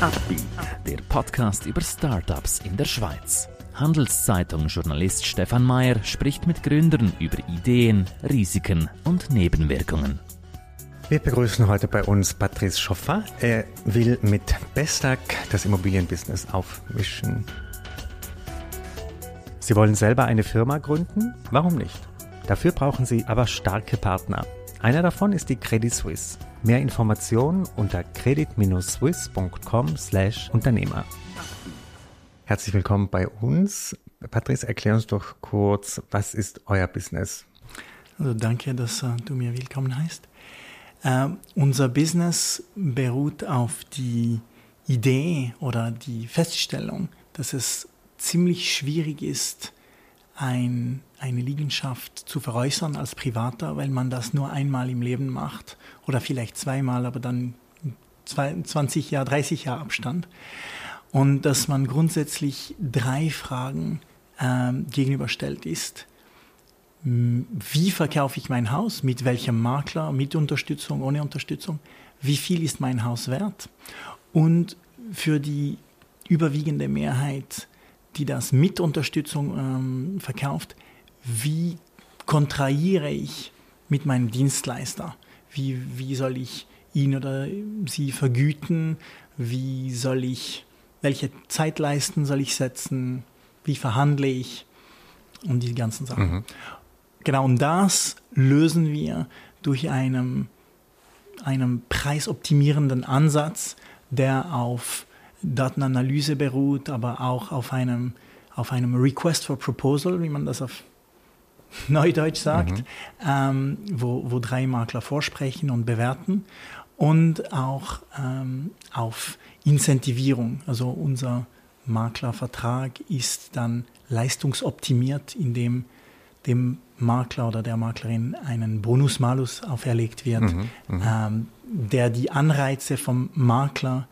Upbeat, der Podcast über Startups in der Schweiz. Handelszeitung-Journalist Stefan Mayer spricht mit Gründern über Ideen, Risiken und Nebenwirkungen. Wir begrüßen heute bei uns Patrice Schoffer. Er will mit Bestag das Immobilienbusiness aufmischen. Sie wollen selber eine Firma gründen? Warum nicht? Dafür brauchen Sie aber starke Partner. Einer davon ist die Credit Suisse. Mehr Informationen unter credit-swiss.com/Unternehmer. Herzlich willkommen bei uns. Patrice, erklär uns doch kurz, was ist euer Business? Also danke, dass uh, du mir willkommen heißt. Uh, unser Business beruht auf die Idee oder die Feststellung, dass es ziemlich schwierig ist, ein, eine Liegenschaft zu veräußern als Privater, weil man das nur einmal im Leben macht oder vielleicht zweimal, aber dann 20 Jahre, 30 Jahre Abstand. Und dass man grundsätzlich drei Fragen äh, gegenüberstellt ist. Wie verkaufe ich mein Haus? Mit welchem Makler? Mit Unterstützung, ohne Unterstützung? Wie viel ist mein Haus wert? Und für die überwiegende Mehrheit die das mit Unterstützung ähm, verkauft, wie kontrahiere ich mit meinem Dienstleister? Wie, wie soll ich ihn oder sie vergüten? Wie soll ich, welche Zeitleisten soll ich setzen? Wie verhandle ich? Und die ganzen Sachen. Mhm. Genau, und das lösen wir durch einen, einen preisoptimierenden Ansatz, der auf Datenanalyse beruht, aber auch auf einem, auf einem Request for Proposal, wie man das auf Neudeutsch sagt, mhm. ähm, wo, wo drei Makler vorsprechen und bewerten und auch ähm, auf Incentivierung. Also unser Maklervertrag ist dann leistungsoptimiert, indem dem Makler oder der Maklerin einen Bonus-Malus auferlegt wird, mhm, mhm. ähm, der die Anreize vom Makler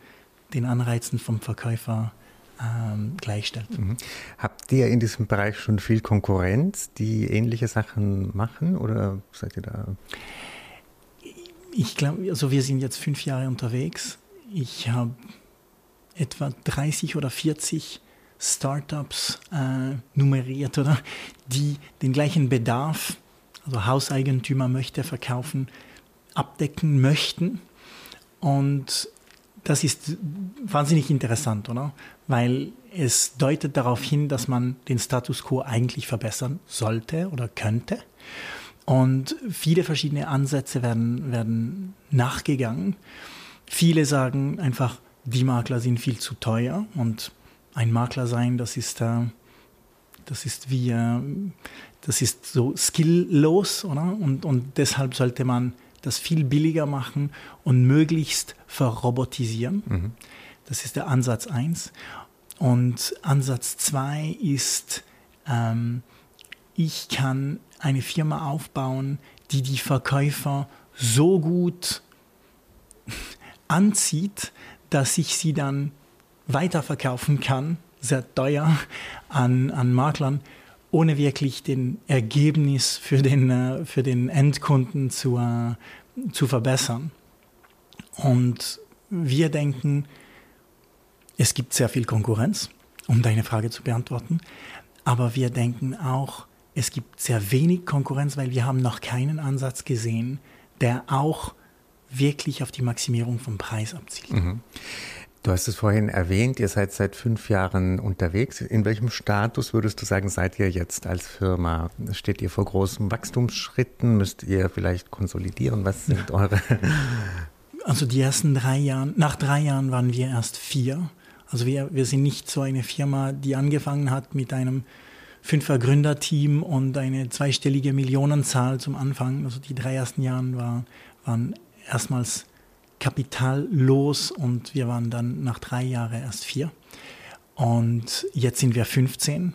den Anreizen vom Verkäufer ähm, gleichstellt. Mhm. Habt ihr in diesem Bereich schon viel Konkurrenz, die ähnliche Sachen machen oder seid ihr da? Ich glaube, also wir sind jetzt fünf Jahre unterwegs. Ich habe etwa 30 oder 40 Startups äh, nummeriert, oder? Die den gleichen Bedarf, also Hauseigentümer möchte verkaufen, abdecken möchten. Und das ist wahnsinnig interessant, oder? Weil es deutet darauf hin, dass man den Status quo eigentlich verbessern sollte oder könnte. Und viele verschiedene Ansätze werden, werden nachgegangen. Viele sagen einfach, die Makler sind viel zu teuer und ein Makler sein, das ist, äh, das ist wie, äh, das ist so skilllos, oder? Und, und deshalb sollte man das viel billiger machen und möglichst verrobotisieren. Mhm. Das ist der Ansatz 1. Und Ansatz 2 ist, ähm, ich kann eine Firma aufbauen, die die Verkäufer so gut anzieht, dass ich sie dann weiterverkaufen kann, sehr teuer an, an Maklern, ohne wirklich den Ergebnis für den, äh, für den Endkunden zu, äh, zu verbessern. Und wir denken, es gibt sehr viel Konkurrenz, um deine Frage zu beantworten, aber wir denken auch, es gibt sehr wenig Konkurrenz, weil wir haben noch keinen Ansatz gesehen, der auch wirklich auf die Maximierung vom Preis abzielt. Mhm. Du hast es vorhin erwähnt, ihr seid seit fünf Jahren unterwegs. In welchem Status würdest du sagen, seid ihr jetzt als Firma? Steht ihr vor großen Wachstumsschritten? Müsst ihr vielleicht konsolidieren? Was sind eure? Also die ersten drei Jahre, nach drei Jahren waren wir erst vier. Also wir, wir sind nicht so eine Firma, die angefangen hat mit einem fünfer Gründerteam und eine zweistellige Millionenzahl zum Anfang. Also die drei ersten Jahre war, waren erstmals kapitallos und wir waren dann nach drei Jahren erst vier. Und jetzt sind wir 15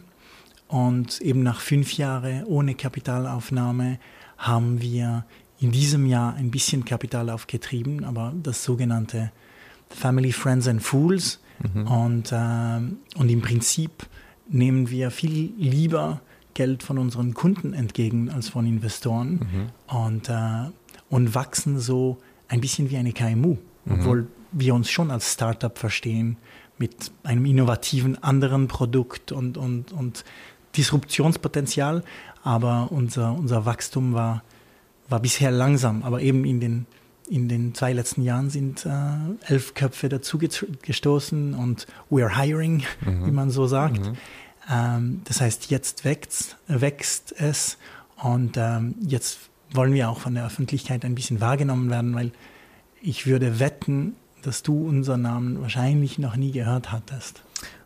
und eben nach fünf Jahren ohne Kapitalaufnahme haben wir in diesem Jahr ein bisschen Kapital aufgetrieben, aber das sogenannte Family, Friends and Fools. Mhm. Und, äh, und im Prinzip nehmen wir viel lieber Geld von unseren Kunden entgegen als von Investoren mhm. und, äh, und wachsen so ein bisschen wie eine KMU, mhm. obwohl wir uns schon als Startup verstehen mit einem innovativen anderen Produkt und, und, und Disruptionspotenzial. Aber unser, unser Wachstum war, war bisher langsam. Aber eben in den, in den zwei letzten Jahren sind äh, elf Köpfe dazu gestoßen und we are hiring, mhm. wie man so sagt. Mhm. Ähm, das heißt, jetzt wächst, wächst es und ähm, jetzt wollen wir auch von der Öffentlichkeit ein bisschen wahrgenommen werden, weil ich würde wetten, dass du unseren Namen wahrscheinlich noch nie gehört hattest.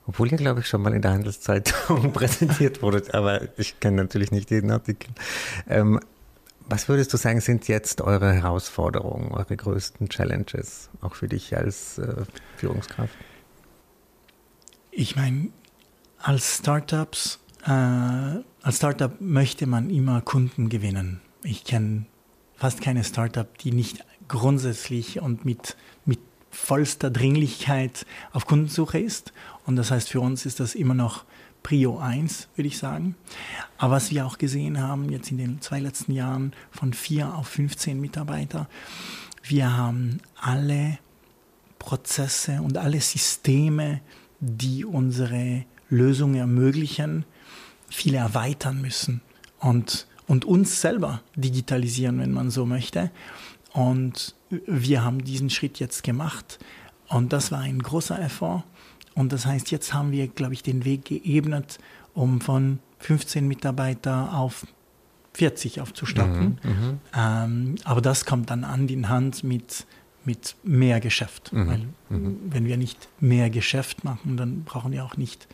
Obwohl ihr, glaube ich, schon mal in der Handelszeitung präsentiert wurdet, aber ich kenne natürlich nicht jeden Artikel. Ähm, was würdest du sagen, sind jetzt eure Herausforderungen, eure größten Challenges, auch für dich als äh, Führungskraft? Ich meine, als Startups, äh, als Startup möchte man immer Kunden gewinnen. Ich kenne fast keine Startup, die nicht grundsätzlich und mit, mit vollster Dringlichkeit auf Kundensuche ist. Und das heißt, für uns ist das immer noch Prio 1, würde ich sagen. Aber was wir auch gesehen haben, jetzt in den zwei letzten Jahren von 4 auf 15 Mitarbeiter, wir haben alle Prozesse und alle Systeme, die unsere Lösungen ermöglichen, viele erweitern müssen und, und uns selber digitalisieren, wenn man so möchte. Und wir haben diesen Schritt jetzt gemacht und das war ein großer Effort. Und das heißt, jetzt haben wir, glaube ich, den Weg geebnet, um von 15 Mitarbeiter auf 40 aufzustocken. Mhm, mhm, ähm, aber das kommt dann an die Hand mit, mit mehr Geschäft. Mhm, Weil mhm. wenn wir nicht mehr Geschäft machen, dann brauchen wir auch nicht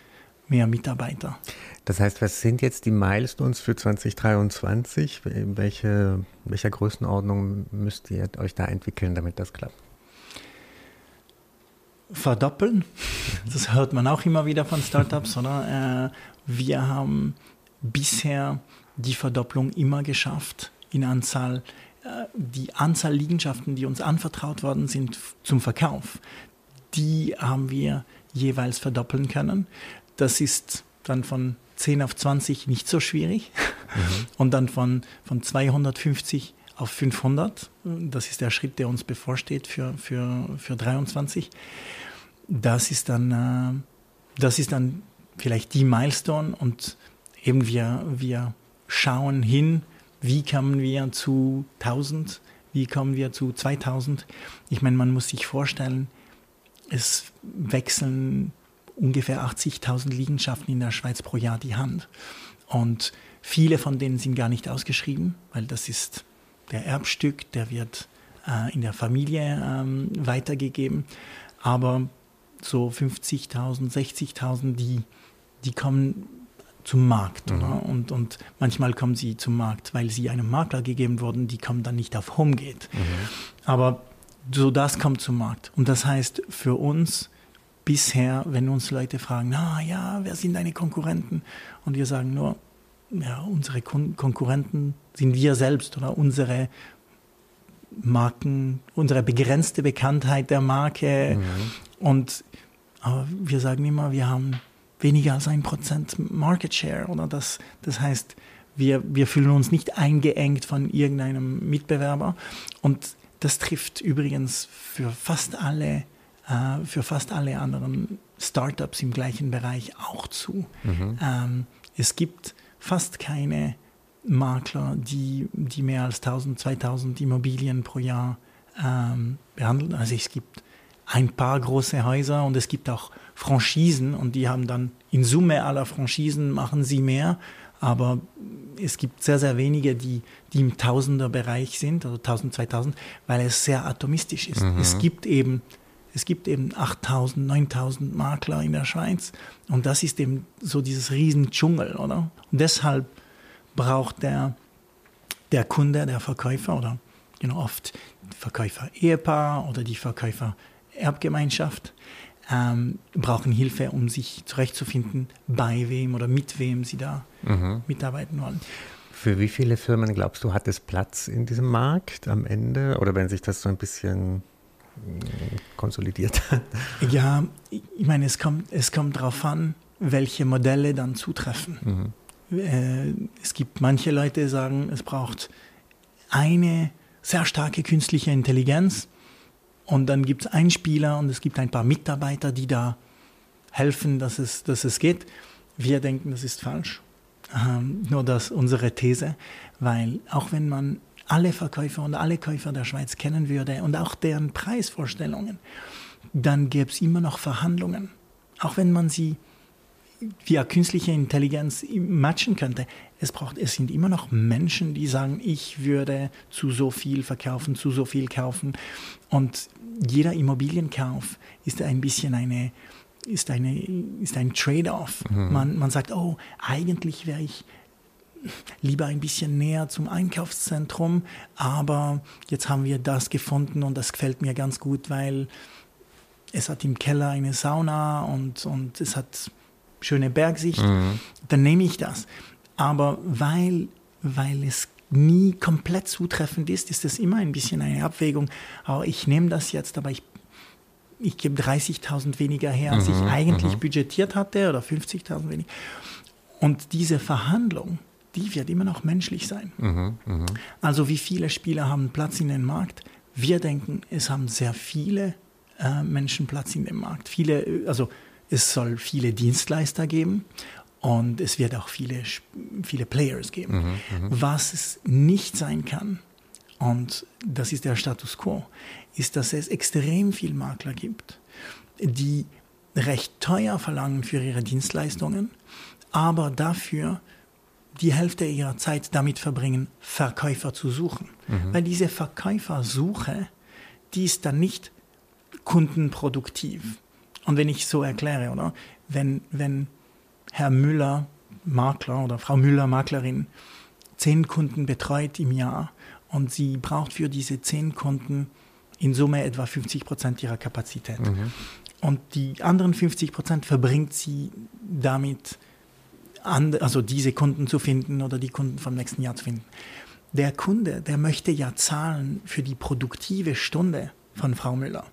mehr Mitarbeiter. Das heißt, was sind jetzt die Milestones für 2023? Welche, welcher Größenordnung müsst ihr euch da entwickeln, damit das klappt? verdoppeln. Das hört man auch immer wieder von Startups, oder? Äh, wir haben bisher die Verdopplung immer geschafft in Anzahl, äh, die Anzahl Liegenschaften, die uns anvertraut worden sind zum Verkauf, die haben wir jeweils verdoppeln können. Das ist dann von 10 auf 20 nicht so schwierig mhm. und dann von, von 250 auf 500. Das ist der Schritt, der uns bevorsteht für, für, für 23. Das ist dann, äh, das ist dann vielleicht die Milestone und eben wir, wir schauen hin, wie kommen wir zu 1000, wie kommen wir zu 2000. Ich meine, man muss sich vorstellen, es wechseln ungefähr 80.000 Liegenschaften in der Schweiz pro Jahr die Hand. Und viele von denen sind gar nicht ausgeschrieben, weil das ist der Erbstück, der wird äh, in der Familie ähm, weitergegeben. Aber so 50.000, 60.000, die, die kommen zum Markt. Mhm. Und, und manchmal kommen sie zum Markt, weil sie einem Makler gegeben wurden, die kommen dann nicht auf Homegate. Mhm. Aber so das kommt zum Markt. Und das heißt für uns bisher, wenn uns Leute fragen, na ja, wer sind deine Konkurrenten? Und wir sagen nur, ja, unsere Kon Konkurrenten sind wir selbst oder unsere Marken, unsere begrenzte Bekanntheit der Marke. Mhm. Und aber wir sagen immer, wir haben weniger als ein Prozent Market Share. Oder das, das heißt, wir, wir fühlen uns nicht eingeengt von irgendeinem Mitbewerber. Und das trifft übrigens für fast alle, äh, für fast alle anderen Startups im gleichen Bereich auch zu. Mhm. Ähm, es gibt fast keine Makler, die, die mehr als 1000, 2000 Immobilien pro Jahr ähm, behandeln. Also es gibt ein paar große Häuser und es gibt auch Franchisen und die haben dann in Summe aller Franchisen machen sie mehr, aber es gibt sehr, sehr wenige, die, die im Tausenderbereich sind, also 1000, 2000, weil es sehr atomistisch ist. Mhm. Es gibt eben es gibt eben 8000, 9000 Makler in der Schweiz und das ist eben so dieses Riesendschungel, oder? Und deshalb braucht der, der Kunde, der Verkäufer oder know, oft Verkäufer-Ehepaar oder die Verkäufer-Erbgemeinschaft ähm, brauchen Hilfe, um sich zurechtzufinden, bei wem oder mit wem sie da mhm. mitarbeiten wollen. Für wie viele Firmen glaubst du, hat es Platz in diesem Markt am Ende? Oder wenn sich das so ein bisschen konsolidiert. Ja, ich meine, es kommt, es kommt darauf an, welche Modelle dann zutreffen. Mhm. Äh, es gibt manche Leute, die sagen, es braucht eine sehr starke künstliche Intelligenz Und dann gibt es einen Spieler und es gibt ein paar Mitarbeiter, die da helfen, dass es, dass es geht. Wir denken, das ist falsch. Ähm, nur das unsere These, weil auch wenn man alle Verkäufer und alle Käufer der Schweiz kennen würde und auch deren Preisvorstellungen, dann gäbe es immer noch Verhandlungen. Auch wenn man sie via künstliche Intelligenz matchen könnte. Es braucht, es sind immer noch Menschen, die sagen, ich würde zu so viel verkaufen, zu so viel kaufen. Und jeder Immobilienkauf ist ein bisschen eine, ist eine, ist ein Trade-off. Mhm. Man, man sagt, oh, eigentlich wäre ich lieber ein bisschen näher zum Einkaufszentrum, aber jetzt haben wir das gefunden und das gefällt mir ganz gut, weil es hat im Keller eine Sauna und, und es hat schöne Bergsicht, mhm. dann nehme ich das. Aber weil, weil es nie komplett zutreffend ist, ist es immer ein bisschen eine Abwägung. Aber ich nehme das jetzt, aber ich, ich gebe 30.000 weniger her, als mhm. ich eigentlich mhm. budgetiert hatte oder 50.000 weniger. Und diese Verhandlung, die wird immer noch menschlich sein. Mhm, mh. Also wie viele Spieler haben Platz in den Markt? Wir denken, es haben sehr viele äh, Menschen Platz in dem Markt. Viele, also es soll viele Dienstleister geben und es wird auch viele, viele Players geben. Mhm, mhm, Was es nicht sein kann, und das ist der Status quo, ist, dass es extrem viel Makler gibt, die recht teuer verlangen für ihre Dienstleistungen, aber dafür die Hälfte ihrer Zeit damit verbringen, Verkäufer zu suchen. Mhm. Weil diese Verkäufersuche, die ist dann nicht kundenproduktiv. Und wenn ich so erkläre, oder? Wenn, wenn Herr Müller, Makler oder Frau Müller, Maklerin, zehn Kunden betreut im Jahr und sie braucht für diese zehn Kunden in Summe etwa 50 Prozent ihrer Kapazität. Mhm. Und die anderen 50 Prozent verbringt sie damit, also diese Kunden zu finden oder die Kunden vom nächsten Jahr zu finden. Der Kunde, der möchte ja zahlen für die produktive Stunde von Frau Müller.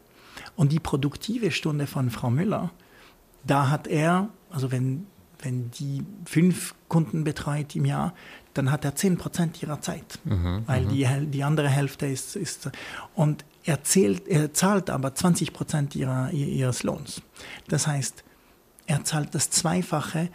Und die produktive Stunde von Frau Müller, da hat er, also wenn, wenn die fünf Kunden betreut im Jahr, dann hat er zehn Prozent ihrer Zeit, mhm, weil mhm. die, die andere Hälfte ist, ist und er, zählt, er zahlt aber 20 Prozent ihrer, ihres Lohns. Das heißt, er zahlt das Zweifache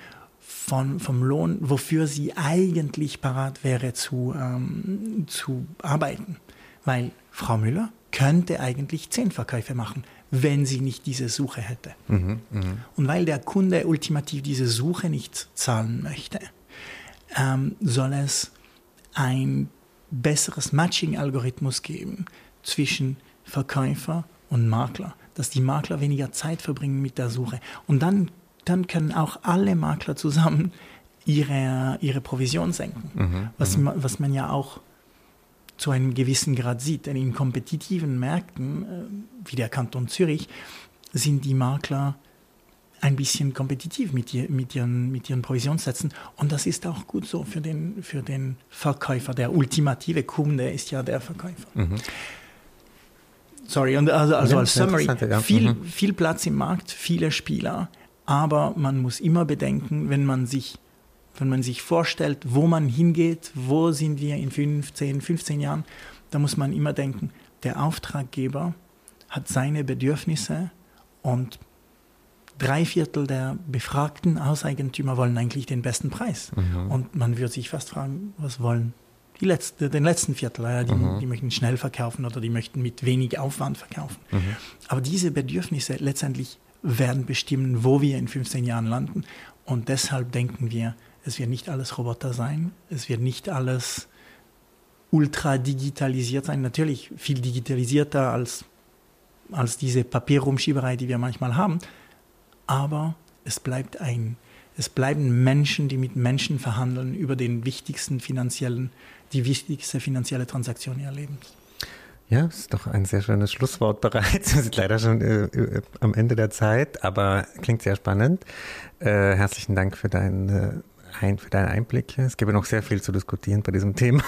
von, vom Lohn, wofür sie eigentlich parat wäre zu, ähm, zu arbeiten. Weil Frau Müller könnte eigentlich zehn Verkäufe machen, wenn sie nicht diese Suche hätte. Mhm, mh. Und weil der Kunde ultimativ diese Suche nicht zahlen möchte, ähm, soll es ein besseres Matching-Algorithmus geben zwischen Verkäufer und Makler, dass die Makler weniger Zeit verbringen mit der Suche. Und dann, dann können auch alle Makler zusammen ihre, ihre Provision senken, mhm, was, mhm. was man ja auch zu einem gewissen Grad sieht. Denn in kompetitiven Märkten, äh, wie der Kanton Zürich, sind die Makler ein bisschen kompetitiv mit, mit, ihren, mit ihren Provisionssätzen. Und das ist auch gut so für den, für den Verkäufer. Der ultimative Kunde ist ja der Verkäufer. Mhm. Sorry, und also, also als Summary, viel, mhm. viel Platz im Markt, viele Spieler, aber man muss immer bedenken, wenn man sich wenn man sich vorstellt, wo man hingeht, wo sind wir in 15, 15 Jahren, da muss man immer denken, der Auftraggeber hat seine Bedürfnisse und drei Viertel der befragten Hauseigentümer wollen eigentlich den besten Preis. Mhm. Und man würde sich fast fragen, was wollen die letzte, den letzten Viertel? Ja, die, mhm. die, möchten schnell verkaufen oder die möchten mit wenig Aufwand verkaufen. Mhm. Aber diese Bedürfnisse letztendlich werden bestimmen, wo wir in 15 Jahren landen. Und deshalb denken wir, es wird nicht alles Roboter sein. Es wird nicht alles ultra digitalisiert sein. Natürlich viel digitalisierter als, als diese Papierrumschieberei, die wir manchmal haben. Aber es bleibt ein, es bleiben Menschen, die mit Menschen verhandeln über den wichtigsten finanziellen, die wichtigste finanzielle Transaktion ihres Lebens. Ja, ist doch ein sehr schönes Schlusswort bereits. Wir sind leider schon äh, äh, am Ende der Zeit, aber klingt sehr spannend. Äh, herzlichen Dank für deine ein, für deine Einblicke. Es gäbe noch sehr viel zu diskutieren bei diesem Thema.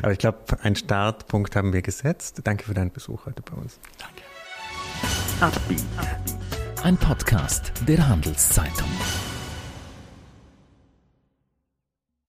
Aber ich glaube, einen Startpunkt haben wir gesetzt. Danke für deinen Besuch heute bei uns. Danke. Ein Podcast der Handelszeitung.